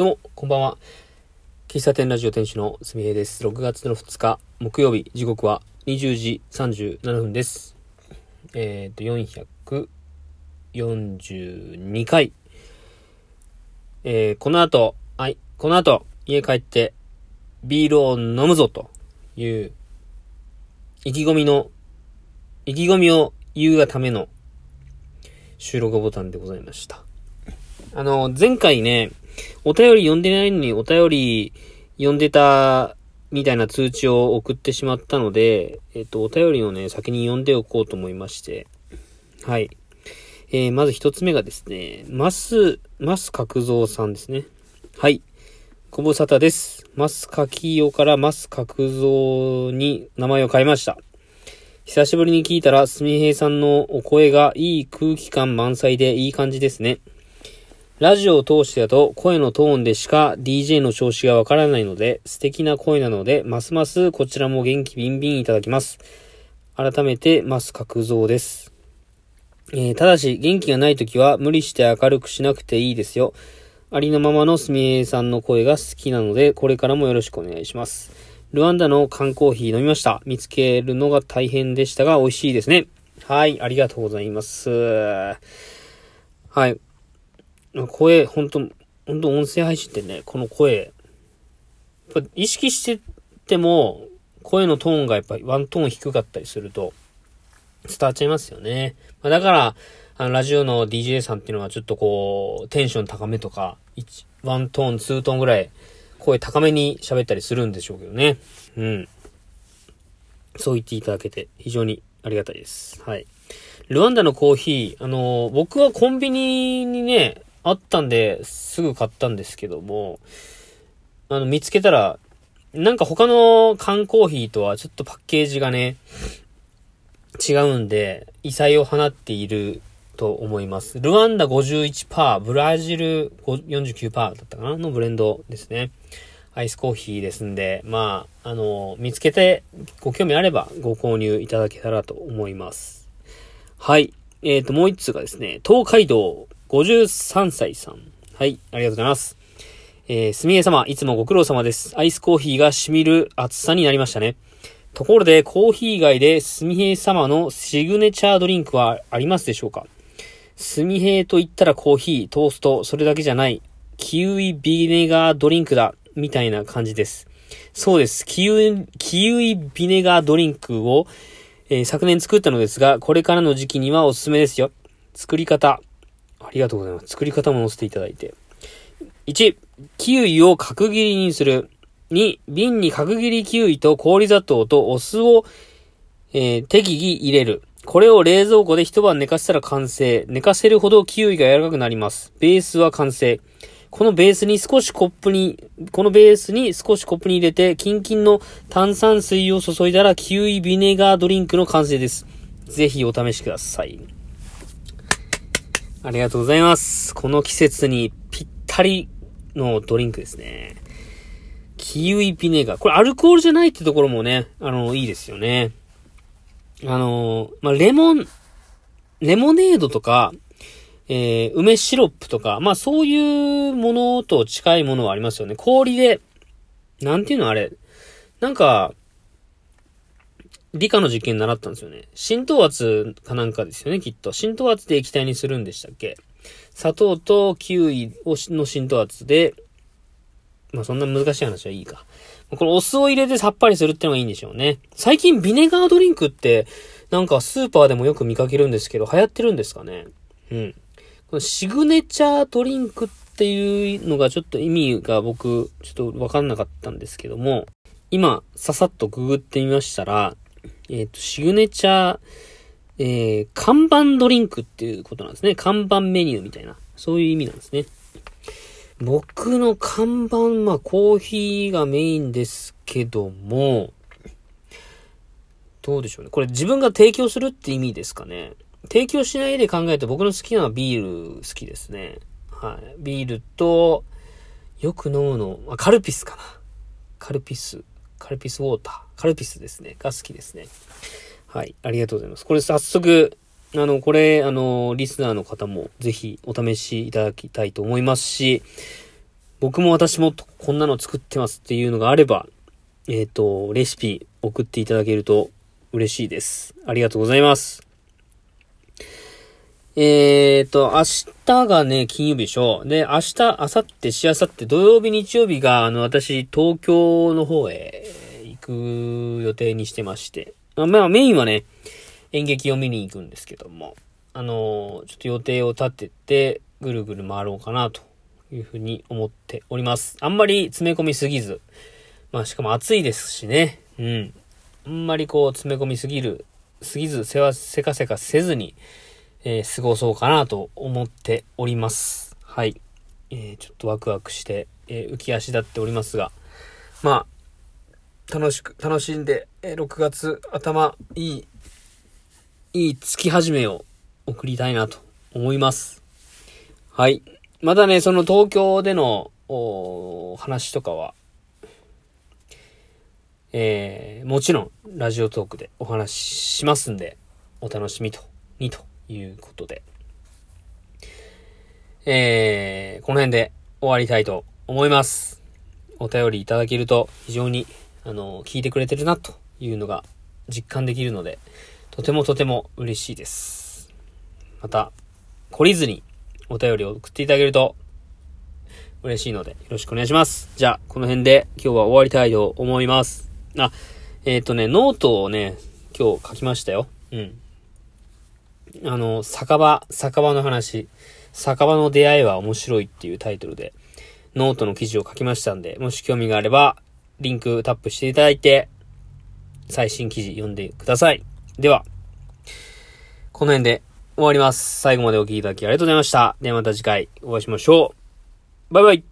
どうも、こんばんは。喫茶店ラジオ店主のすみへいです。6月の2日、木曜日、時刻は20時37分です。えっ、と、442回。えー、この後、はい、この後、家帰って、ビールを飲むぞ、という、意気込みの、意気込みを言うがための収録ボタンでございました。あの、前回ね、お便り読んでないのにお便り読んでたみたいな通知を送ってしまったので、えっと、お便りをね、先に読んでおこうと思いまして。はい。えー、まず一つ目がですね、マス、マス角蔵さんですね。はい。ご無沙汰です。マスカキヨからマス角蔵に名前を変えました。久しぶりに聞いたら、すみへいさんのお声がいい空気感満載でいい感じですね。ラジオを通してだと声のトーンでしか DJ の調子がわからないので素敵な声なのでますますこちらも元気ビンビンいただきます。改めてマス角蔵です。えー、ただし元気がない時は無理して明るくしなくていいですよ。ありのままのすみえさんの声が好きなのでこれからもよろしくお願いします。ルワンダの缶コーヒー飲みました。見つけるのが大変でしたが美味しいですね。はい、ありがとうございます。はい。声、ほんと、ほんと音声配信ってね、この声、意識してても、声のトーンがやっぱりワントーン低かったりすると、伝わっちゃいますよね。まあ、だから、あの、ラジオの DJ さんっていうのはちょっとこう、テンション高めとか、1ワントーン、ツートーンぐらい、声高めに喋ったりするんでしょうけどね。うん。そう言っていただけて、非常にありがたいです。はい。ルワンダのコーヒー、あの僕はコンビニにね、あったんで、すぐ買ったんですけども、あの、見つけたら、なんか他の缶コーヒーとはちょっとパッケージがね、違うんで、異彩を放っていると思います。ルワンダ51%、ブラジル49%だったかなのブレンドですね。アイスコーヒーですんで、まあ、あの、見つけてご興味あればご購入いただけたらと思います。はい。えっ、と、もう一つがですね、東海道53歳さん。はい、ありがとうございます。えー、すみえ様、いつもご苦労様です。アイスコーヒーが染みる厚さになりましたね。ところで、コーヒー以外ですみへい様のシグネチャードリンクはありますでしょうか？すみへいと言ったらコーヒー、トースト、それだけじゃない。キウイビネガードリンクだ。みたいな感じです。そうです。キウイ、キウイビネガードリンクを、えー昨年作ったのですが、これからの時期にはおすすめですよ。作り方。ありがとうございます。作り方も載せていただいて。1、キウイを角切りにする。2、瓶に角切りキウイと氷砂糖とお酢を、えー適宜入れる。これを冷蔵庫で一晩寝かせたら完成。寝かせるほどキウイが柔らかくなります。ベースは完成。このベースに少しコップに、このベースに少しコップに入れて、キンキンの炭酸水を注いだら、キウイビネガードリンクの完成です。ぜひお試しください。ありがとうございます。この季節にぴったりのドリンクですね。キウイビネガー。これアルコールじゃないってところもね、あの、いいですよね。あの、まあ、レモン、レモネードとか、えー、梅シロップとか、まあそういうものと近いものはありますよね。氷で、なんていうのあれ、なんか、理科の実験習ったんですよね。浸透圧かなんかですよね、きっと。浸透圧で液体にするんでしたっけ？砂糖とキウイをの浸透圧で、まあそんな難しい話はいいか。このお酢を入れてさっぱりするってのがいいんでしょうね。最近ビネガードリンクって、なんかスーパーでもよく見かけるんですけど、流行ってるんですかね？うん。このシグネチャードリンクっていうのがちょっと意味が僕、ちょっとわかんなかったんですけども、今、ささっとググってみましたら、えっ、と、シグネチャー、えー、看板ドリンクっていうことなんですね。看板メニューみたいな。そういう意味なんですね。僕の看板、まあ、コーヒーがメインですけども、どうでしょうね。これ自分が提供するって意味ですかね。提供しないで考えると僕の好きなのはビール好きですね。はい。ビールと、よく飲むの、あカルピスかな。カルピス、カルピスウォーター、カルピスですね。が好きですね。はい。ありがとうございます。これ早速、あの、これ、あの、リスナーの方もぜひお試しいただきたいと思いますし、僕も私もこんなの作ってますっていうのがあれば、えっ、ー、と、レシピ送っていただけると嬉しいです。ありがとうございます。えーと、明日がね、金曜日でしょ。で、明日、明後日、しあさって土曜日、日曜日が、あの、私、東京の方へ行く予定にしてまして。まあ、メインはね、演劇を見に行くんですけども、あの、ちょっと予定を立てて、ぐるぐる回ろうかな、というふうに思っております。あんまり詰め込みすぎず、まあ、しかも暑いですしね。うん。あんまりこう、詰め込みすぎる、すぎず、せわ、せかせかせずに、えー、過ごそうかなと思っております。はい。えー、ちょっとワクワクして、えー、浮き足立っておりますが、まあ、楽しく、楽しんで、えー、6月頭、いい、いい月始めを送りたいなと思います。はい。まだね、その東京での、お話とかは、えー、もちろん、ラジオトークでお話ししますんで、お楽しみと、にということで、えー、この辺で終わりたいと思います。お便りいただけると非常に、あの、聞いてくれてるなというのが実感できるので、とてもとても嬉しいです。また、懲りずにお便りを送っていただけると嬉しいのでよろしくお願いします。じゃあ、この辺で今日は終わりたいと思います。あ、えっ、ー、とね、ノートをね、今日書きましたよ。うん。あの、酒場、酒場の話、酒場の出会いは面白いっていうタイトルで、ノートの記事を書きましたんで、もし興味があれば、リンクタップしていただいて、最新記事読んでください。では、この辺で終わります。最後までお聴きいただきありがとうございました。ではまた次回お会いしましょう。バイバイ